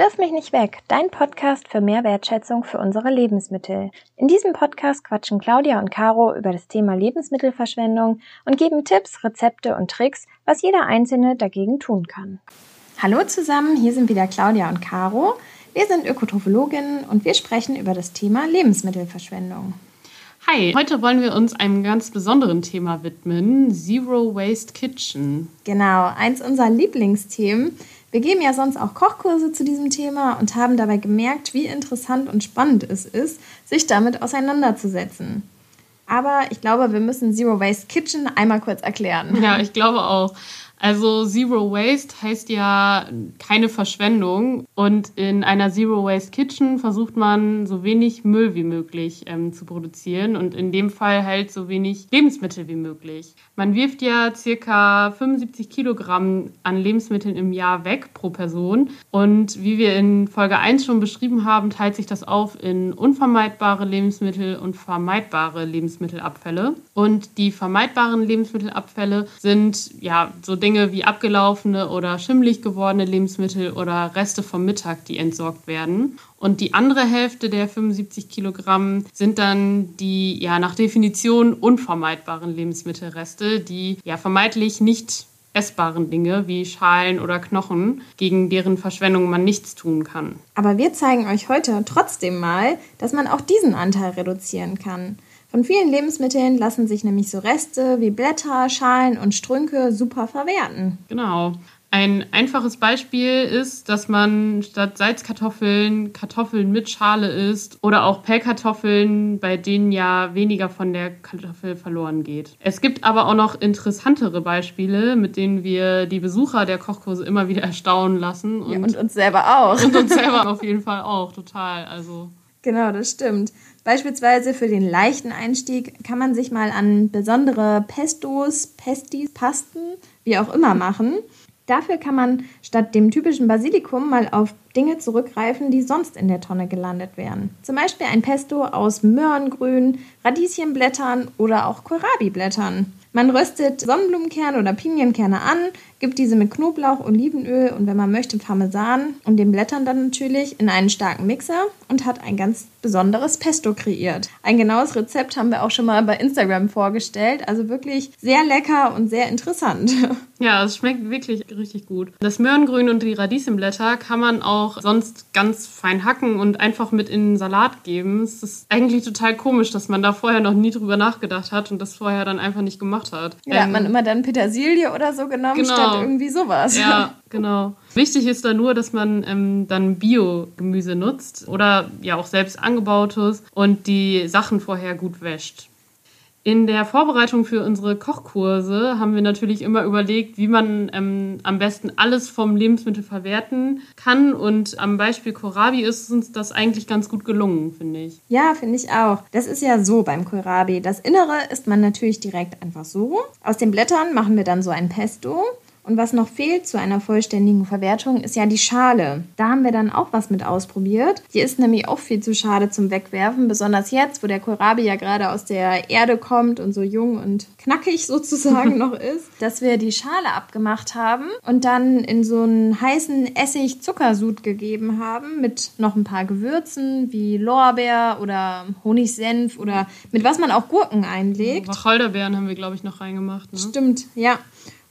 Wirf mich nicht weg, dein Podcast für mehr Wertschätzung für unsere Lebensmittel. In diesem Podcast quatschen Claudia und Caro über das Thema Lebensmittelverschwendung und geben Tipps, Rezepte und Tricks, was jeder Einzelne dagegen tun kann. Hallo zusammen, hier sind wieder Claudia und Caro. Wir sind Ökotrophologinnen und wir sprechen über das Thema Lebensmittelverschwendung. Hi, heute wollen wir uns einem ganz besonderen Thema widmen, Zero Waste Kitchen. Genau, eins unserer Lieblingsthemen. Wir geben ja sonst auch Kochkurse zu diesem Thema und haben dabei gemerkt, wie interessant und spannend es ist, sich damit auseinanderzusetzen. Aber ich glaube, wir müssen Zero Waste Kitchen einmal kurz erklären. Ja, ich glaube auch. Also Zero Waste heißt ja keine Verschwendung und in einer Zero Waste Kitchen versucht man so wenig Müll wie möglich ähm, zu produzieren und in dem Fall halt so wenig Lebensmittel wie möglich. Man wirft ja circa 75 Kilogramm an Lebensmitteln im Jahr weg pro Person und wie wir in Folge 1 schon beschrieben haben, teilt sich das auf in unvermeidbare Lebensmittel und vermeidbare Lebensmittelabfälle. Und die vermeidbaren Lebensmittelabfälle sind ja so Dinge, Dinge wie abgelaufene oder schimmelig gewordene Lebensmittel oder Reste vom Mittag, die entsorgt werden. Und die andere Hälfte der 75 Kilogramm sind dann die ja nach Definition unvermeidbaren Lebensmittelreste, die ja vermeintlich nicht essbaren Dinge wie Schalen oder Knochen, gegen deren Verschwendung man nichts tun kann. Aber wir zeigen euch heute trotzdem mal, dass man auch diesen Anteil reduzieren kann. Von vielen Lebensmitteln lassen sich nämlich so Reste wie Blätter, Schalen und Strünke super verwerten. Genau. Ein einfaches Beispiel ist, dass man statt Salzkartoffeln Kartoffeln mit Schale isst oder auch Pellkartoffeln, bei denen ja weniger von der Kartoffel verloren geht. Es gibt aber auch noch interessantere Beispiele, mit denen wir die Besucher der Kochkurse immer wieder erstaunen lassen. Und, ja, und uns selber auch. Und uns selber auf jeden Fall auch, total. Also. Genau, das stimmt. Beispielsweise für den leichten Einstieg kann man sich mal an besondere Pestos, Pestis, Pasten, wie auch immer machen. Dafür kann man statt dem typischen Basilikum mal auf Dinge zurückgreifen, die sonst in der Tonne gelandet wären. Zum Beispiel ein Pesto aus Möhrengrün, Radieschenblättern oder auch Kohlrabi-Blättern. Man röstet Sonnenblumenkerne oder Pinienkerne an, gibt diese mit Knoblauch, Olivenöl und wenn man möchte Parmesan und den Blättern dann natürlich in einen starken Mixer und hat ein ganz besonderes Pesto kreiert. Ein genaues Rezept haben wir auch schon mal bei Instagram vorgestellt, also wirklich sehr lecker und sehr interessant. Ja, es schmeckt wirklich richtig gut. Das Möhrengrün und die Radieschenblätter kann man auch sonst ganz fein hacken und einfach mit in den Salat geben. Es ist eigentlich total komisch, dass man da vorher noch nie drüber nachgedacht hat und das vorher dann einfach nicht gemacht hat. Ja, ähm, hat man immer dann Petersilie oder so genommen genau. Statt irgendwie sowas. Ja, genau. Wichtig ist da nur, dass man ähm, dann Bio-Gemüse nutzt oder ja auch selbst angebautes und die Sachen vorher gut wäscht. In der Vorbereitung für unsere Kochkurse haben wir natürlich immer überlegt, wie man ähm, am besten alles vom Lebensmittel verwerten kann. Und am Beispiel Kohlrabi ist uns das eigentlich ganz gut gelungen, finde ich. Ja, finde ich auch. Das ist ja so beim Kohlrabi. Das Innere isst man natürlich direkt einfach so. Aus den Blättern machen wir dann so ein Pesto. Und was noch fehlt zu einer vollständigen Verwertung, ist ja die Schale. Da haben wir dann auch was mit ausprobiert. Die ist nämlich auch viel zu schade zum Wegwerfen, besonders jetzt, wo der Kohlrabi ja gerade aus der Erde kommt und so jung und knackig sozusagen noch ist, dass wir die Schale abgemacht haben und dann in so einen heißen Essig-Zuckersud gegeben haben mit noch ein paar Gewürzen wie Lorbeer oder Honigsenf oder mit was man auch Gurken einlegt. Wacholderbeeren haben wir, glaube ich, noch reingemacht. Ne? Stimmt, ja.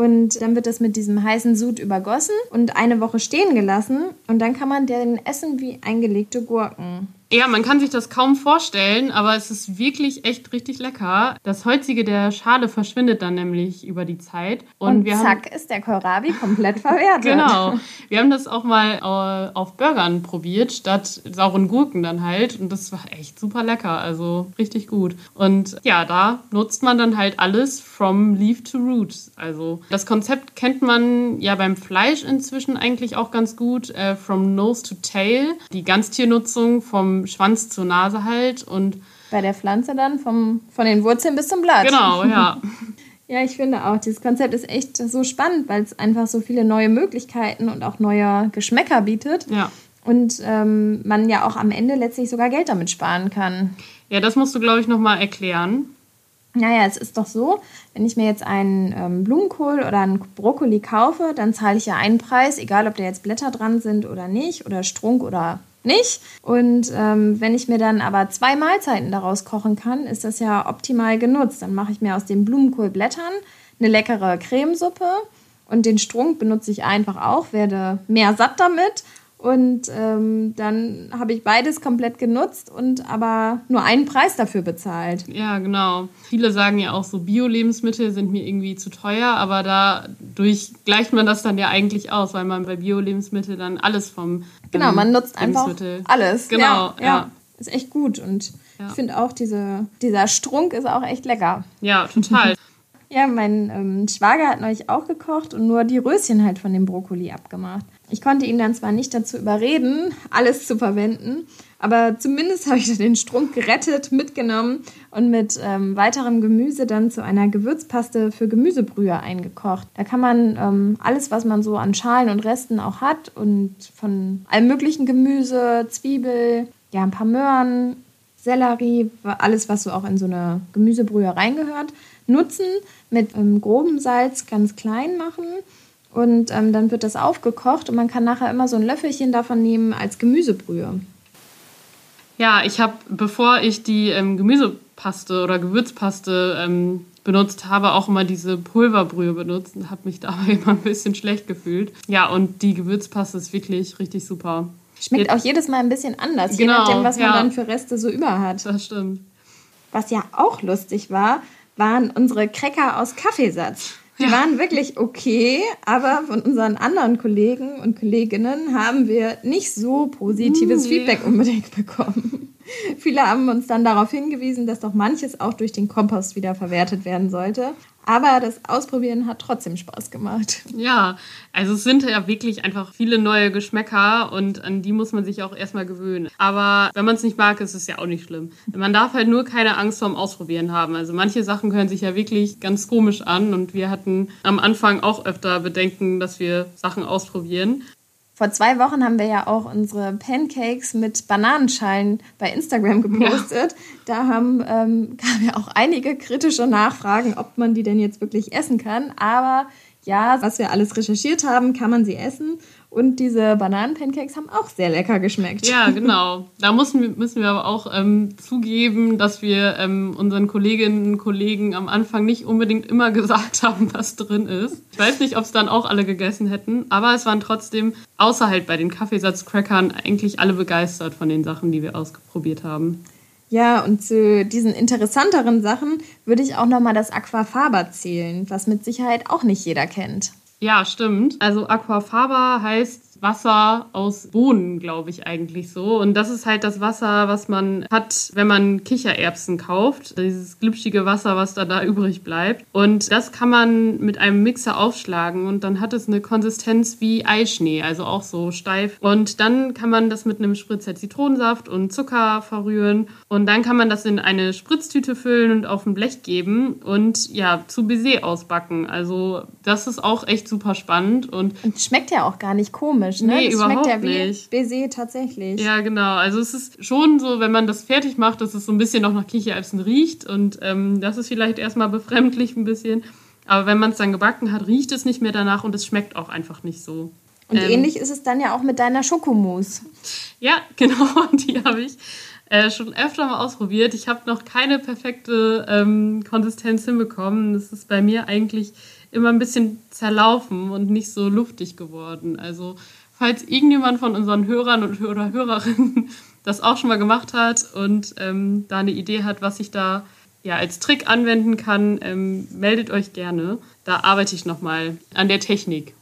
Und dann wird das mit diesem heißen Sud übergossen und eine Woche stehen gelassen. Und dann kann man den essen wie eingelegte Gurken. Ja, man kann sich das kaum vorstellen, aber es ist wirklich echt richtig lecker. Das Holzige der Schale verschwindet dann nämlich über die Zeit. Und, und zack haben, ist der Kohlrabi komplett verwertet. genau. Wir haben das auch mal äh, auf Burgern probiert, statt sauren Gurken dann halt. Und das war echt super lecker, also richtig gut. Und ja, da nutzt man dann halt alles from leaf to root. Also das Konzept kennt man ja beim Fleisch inzwischen eigentlich auch ganz gut. Äh, from nose to tail. Die Ganztiernutzung vom Schwanz zur Nase halt und bei der Pflanze dann vom, von den Wurzeln bis zum Blatt. Genau, ja. ja, ich finde auch, dieses Konzept ist echt so spannend, weil es einfach so viele neue Möglichkeiten und auch neue Geschmäcker bietet. Ja. Und ähm, man ja auch am Ende letztlich sogar Geld damit sparen kann. Ja, das musst du, glaube ich, nochmal erklären. Naja, es ist doch so, wenn ich mir jetzt einen ähm, Blumenkohl oder einen Brokkoli kaufe, dann zahle ich ja einen Preis, egal ob da jetzt Blätter dran sind oder nicht, oder Strunk oder nicht. Und ähm, wenn ich mir dann aber zwei Mahlzeiten daraus kochen kann, ist das ja optimal genutzt. Dann mache ich mir aus den Blumenkohlblättern eine leckere Cremesuppe und den Strunk benutze ich einfach auch, werde mehr satt damit und ähm, dann habe ich beides komplett genutzt und aber nur einen Preis dafür bezahlt. Ja, genau. Viele sagen ja auch so, Bio-Lebensmittel sind mir irgendwie zu teuer, aber dadurch gleicht man das dann ja eigentlich aus, weil man bei Bio-Lebensmitteln dann alles vom Genau, man nutzt einfach alles. Genau, ja. ja. ja. Ist echt gut und ja. ich finde auch, diese, dieser Strunk ist auch echt lecker. Ja, total. Ja, mein ähm, Schwager hat neulich auch gekocht und nur die Röschen halt von dem Brokkoli abgemacht. Ich konnte ihn dann zwar nicht dazu überreden, alles zu verwenden, aber zumindest habe ich den Strunk gerettet, mitgenommen und mit ähm, weiterem Gemüse dann zu einer Gewürzpaste für Gemüsebrühe eingekocht. Da kann man ähm, alles, was man so an Schalen und Resten auch hat und von allem möglichen Gemüse, Zwiebel, ja, ein paar Möhren, Sellerie, alles, was so auch in so eine Gemüsebrühe reingehört, nutzen, mit ähm, grobem Salz ganz klein machen und ähm, dann wird das aufgekocht und man kann nachher immer so ein Löffelchen davon nehmen als Gemüsebrühe. Ja, ich habe, bevor ich die ähm, Gemüsepaste oder Gewürzpaste ähm, benutzt habe, auch immer diese Pulverbrühe benutzt und habe mich dabei immer ein bisschen schlecht gefühlt. Ja, und die Gewürzpaste ist wirklich richtig super. Schmeckt Jetzt, auch jedes Mal ein bisschen anders, genau, je nachdem, was man ja. dann für Reste so über hat. Das stimmt. Was ja auch lustig war, waren unsere Cracker aus Kaffeesatz. Die ja. waren wirklich okay, aber von unseren anderen Kollegen und Kolleginnen haben wir nicht so positives nee. Feedback unbedingt bekommen. Viele haben uns dann darauf hingewiesen, dass doch manches auch durch den Kompost wieder verwertet werden sollte. Aber das Ausprobieren hat trotzdem Spaß gemacht. Ja, also es sind ja wirklich einfach viele neue Geschmäcker und an die muss man sich auch erstmal gewöhnen. Aber wenn man es nicht mag, ist es ja auch nicht schlimm. Man darf halt nur keine Angst vorm Ausprobieren haben. Also manche Sachen hören sich ja wirklich ganz komisch an und wir hatten am Anfang auch öfter Bedenken, dass wir Sachen ausprobieren. Vor zwei Wochen haben wir ja auch unsere Pancakes mit Bananenschalen bei Instagram gepostet. Ja. Da haben, ähm, kamen ja auch einige kritische Nachfragen, ob man die denn jetzt wirklich essen kann. Aber ja, was wir alles recherchiert haben, kann man sie essen. Und diese Bananenpancakes haben auch sehr lecker geschmeckt. Ja, genau. Da müssen, müssen wir aber auch ähm, zugeben, dass wir ähm, unseren Kolleginnen und Kollegen am Anfang nicht unbedingt immer gesagt haben, was drin ist. Ich weiß nicht, ob es dann auch alle gegessen hätten, aber es waren trotzdem, außer halt bei den Kaffeesatzcrackern, eigentlich alle begeistert von den Sachen, die wir ausprobiert haben. Ja, und zu diesen interessanteren Sachen würde ich auch nochmal das Aquafaba zählen, was mit Sicherheit auch nicht jeder kennt. Ja, stimmt. Also Aquafaba heißt Wasser aus Bohnen, glaube ich eigentlich so. Und das ist halt das Wasser, was man hat, wenn man Kichererbsen kauft. Dieses glitschige Wasser, was da, da übrig bleibt. Und das kann man mit einem Mixer aufschlagen und dann hat es eine Konsistenz wie Eischnee, also auch so steif. Und dann kann man das mit einem Spritzer Zitronensaft und Zucker verrühren. Und dann kann man das in eine Spritztüte füllen und auf ein Blech geben und ja, zu Baiser ausbacken. Also das ist auch echt super spannend. Und, und schmeckt ja auch gar nicht komisch komisch, ne? Nee, das überhaupt schmeckt ja wie nicht. Baiser tatsächlich. Ja, genau. Also es ist schon so, wenn man das fertig macht, dass es so ein bisschen noch nach Kichererbsen riecht. Und ähm, das ist vielleicht erstmal befremdlich ein bisschen. Aber wenn man es dann gebacken hat, riecht es nicht mehr danach und es schmeckt auch einfach nicht so. Und ähm, ähnlich ist es dann ja auch mit deiner Schokomousse. Ja, genau. Die habe ich äh, schon öfter mal ausprobiert. Ich habe noch keine perfekte ähm, Konsistenz hinbekommen. Das ist bei mir eigentlich immer ein bisschen zerlaufen und nicht so luftig geworden. Also falls irgendjemand von unseren Hörern und oder Hörerinnen das auch schon mal gemacht hat und ähm, da eine Idee hat, was ich da ja als Trick anwenden kann, ähm, meldet euch gerne. Da arbeite ich nochmal an der Technik.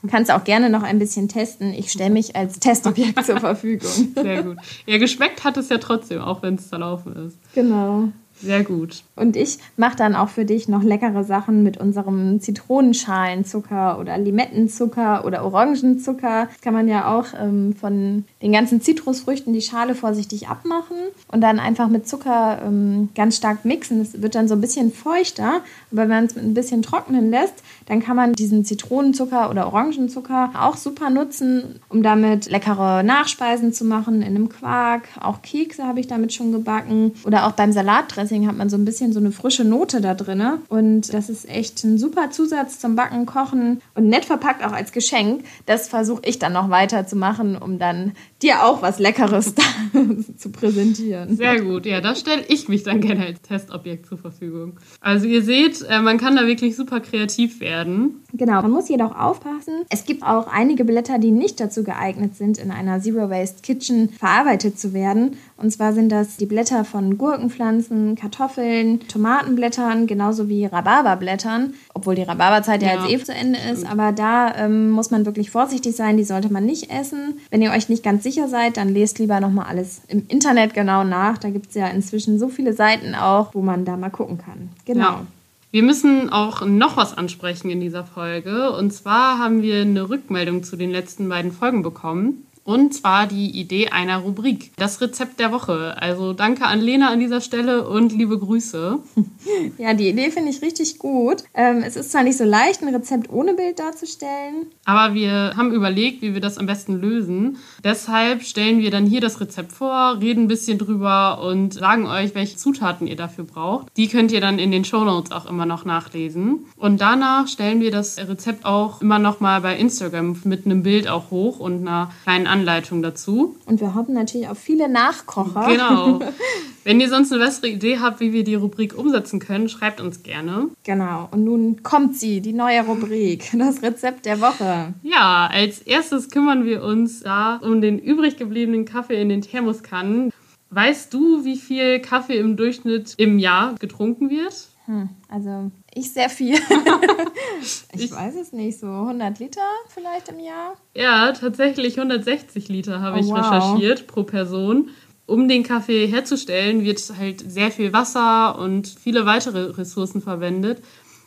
Du kannst auch gerne noch ein bisschen testen. Ich stelle mich als Testobjekt zur Verfügung. Sehr gut. Ja, geschmeckt hat es ja trotzdem, auch wenn es zerlaufen ist. Genau. Sehr gut. Und ich mache dann auch für dich noch leckere Sachen mit unserem Zitronenschalenzucker oder Limettenzucker oder Orangenzucker. Das kann man ja auch ähm, von den ganzen Zitrusfrüchten die Schale vorsichtig abmachen und dann einfach mit Zucker ähm, ganz stark mixen. Es wird dann so ein bisschen feuchter, aber wenn man es ein bisschen trocknen lässt, dann kann man diesen Zitronenzucker oder Orangenzucker auch super nutzen, um damit leckere Nachspeisen zu machen in einem Quark. Auch Kekse habe ich damit schon gebacken. Oder auch beim Salatdressing hat man so ein bisschen so eine frische Note da drin. Und das ist echt ein super Zusatz zum Backen, Kochen und nett verpackt auch als Geschenk. Das versuche ich dann noch weiter zu machen, um dann dir auch was Leckeres zu präsentieren. Sehr gut, ja, da stelle ich mich dann gerne als Testobjekt zur Verfügung. Also ihr seht, äh, man kann da wirklich super kreativ werden. Genau, man muss jedoch aufpassen. Es gibt auch einige Blätter, die nicht dazu geeignet sind, in einer Zero Waste Kitchen verarbeitet zu werden. Und zwar sind das die Blätter von Gurkenpflanzen, Kartoffeln, Tomatenblättern, genauso wie Rhabarberblättern. Obwohl die Rhabarberzeit ja, ja jetzt eh zu Ende ist. Aber da ähm, muss man wirklich vorsichtig sein, die sollte man nicht essen. Wenn ihr euch nicht ganz sicher seid, dann lest lieber nochmal alles im Internet genau nach. Da gibt es ja inzwischen so viele Seiten auch, wo man da mal gucken kann. Genau. Ja. Wir müssen auch noch was ansprechen in dieser Folge. Und zwar haben wir eine Rückmeldung zu den letzten beiden Folgen bekommen. Und zwar die Idee einer Rubrik. Das Rezept der Woche. Also danke an Lena an dieser Stelle und liebe Grüße. Ja, die Idee finde ich richtig gut. Ähm, es ist zwar nicht so leicht, ein Rezept ohne Bild darzustellen. Aber wir haben überlegt, wie wir das am besten lösen. Deshalb stellen wir dann hier das Rezept vor, reden ein bisschen drüber und sagen euch, welche Zutaten ihr dafür braucht. Die könnt ihr dann in den Shownotes auch immer noch nachlesen. Und danach stellen wir das Rezept auch immer noch mal bei Instagram mit einem Bild auch hoch und einer kleinen Anleitung dazu. Und wir hoffen natürlich auf viele Nachkocher. Genau. Wenn ihr sonst eine bessere Idee habt, wie wir die Rubrik umsetzen können, schreibt uns gerne. Genau. Und nun kommt sie, die neue Rubrik, das Rezept der Woche. Ja, als erstes kümmern wir uns da um den übrig gebliebenen Kaffee in den Thermoskannen. Weißt du, wie viel Kaffee im Durchschnitt im Jahr getrunken wird? Hm, also ich sehr viel. ich, ich, weiß es nicht, so 100 Liter vielleicht im Jahr? Ja, tatsächlich 160 Liter habe oh, ich wow. recherchiert pro Person. Um den Kaffee herzustellen, wird halt sehr viel Wasser und viele weitere Ressourcen verwendet.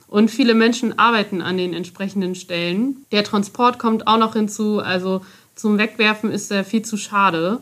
Und viele Menschen arbeiten an den entsprechenden Stellen. Der Transport kommt auch noch hinzu. Also zum Wegwerfen ist er viel zu schade.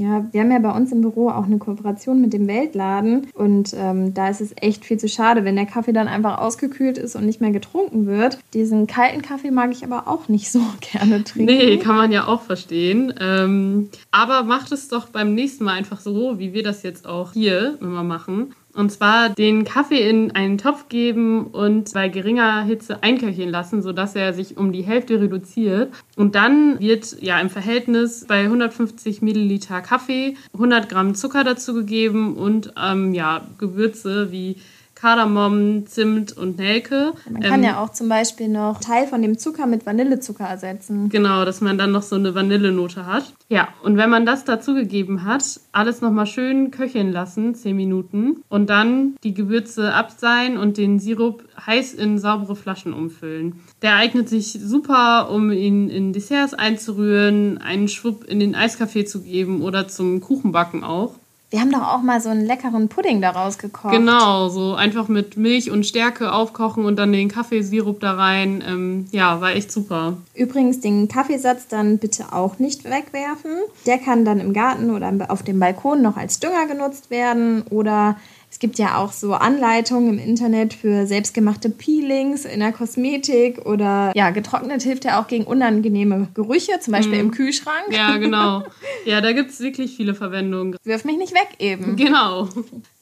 Ja, wir haben ja bei uns im Büro auch eine Kooperation mit dem Weltladen und ähm, da ist es echt viel zu schade, wenn der Kaffee dann einfach ausgekühlt ist und nicht mehr getrunken wird. Diesen kalten Kaffee mag ich aber auch nicht so gerne trinken. Nee, kann man ja auch verstehen. Ähm, aber macht es doch beim nächsten Mal einfach so, wie wir das jetzt auch hier immer machen. Und zwar den Kaffee in einen Topf geben und bei geringer Hitze einköcheln lassen, sodass er sich um die Hälfte reduziert. Und dann wird ja im Verhältnis bei 150 Milliliter Kaffee 100 Gramm Zucker dazugegeben und ähm, ja, Gewürze wie Kardamom, Zimt und Nelke. Man kann ähm, ja auch zum Beispiel noch Teil von dem Zucker mit Vanillezucker ersetzen. Genau, dass man dann noch so eine Vanillenote hat. Ja, und wenn man das dazugegeben hat, alles nochmal schön köcheln lassen, 10 Minuten. Und dann die Gewürze abseihen und den Sirup heiß in saubere Flaschen umfüllen. Der eignet sich super, um ihn in Desserts einzurühren, einen Schwupp in den Eiskaffee zu geben oder zum Kuchenbacken auch. Wir haben doch auch mal so einen leckeren Pudding daraus gekocht. Genau, so einfach mit Milch und Stärke aufkochen und dann den Kaffeesirup da rein. Ähm, ja, war echt super. Übrigens den Kaffeesatz dann bitte auch nicht wegwerfen. Der kann dann im Garten oder auf dem Balkon noch als Dünger genutzt werden oder gibt ja auch so Anleitungen im Internet für selbstgemachte Peelings in der Kosmetik oder ja, getrocknet hilft ja auch gegen unangenehme Gerüche, zum Beispiel mm. im Kühlschrank. Ja, genau. Ja, da gibt es wirklich viele Verwendungen. Wirf mich nicht weg eben. Genau.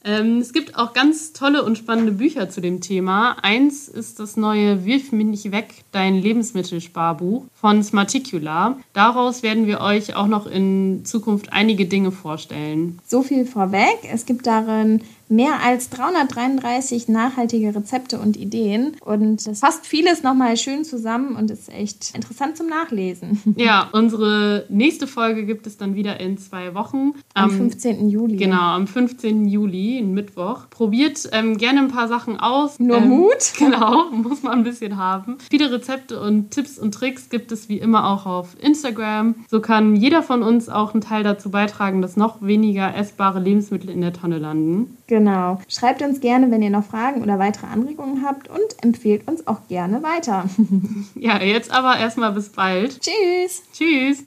Ähm, es gibt auch ganz tolle und spannende Bücher zu dem Thema. Eins ist das neue Wirf mich nicht weg, dein Lebensmittelsparbuch von Smarticula. Daraus werden wir euch auch noch in Zukunft einige Dinge vorstellen. So viel vorweg. Es gibt darin mehr als 333 nachhaltige Rezepte und Ideen. Und das fasst vieles nochmal schön zusammen und ist echt interessant zum Nachlesen. Ja, unsere nächste Folge gibt es dann wieder in zwei Wochen. Am, am 15. Juli. Genau, am 15. Juli, Mittwoch. Probiert ähm, gerne ein paar Sachen aus. Nur ähm, Mut. Genau, muss man ein bisschen haben. Viele Rezepte und Tipps und Tricks gibt es wie immer auch auf Instagram. So kann jeder von uns auch einen Teil dazu beitragen, dass noch weniger essbare Lebensmittel in der Tonne landen. Genau. Schreibt uns gerne, wenn ihr noch Fragen oder weitere Anregungen habt und empfehlt uns auch gerne weiter. ja, jetzt aber erstmal bis bald. Tschüss. Tschüss.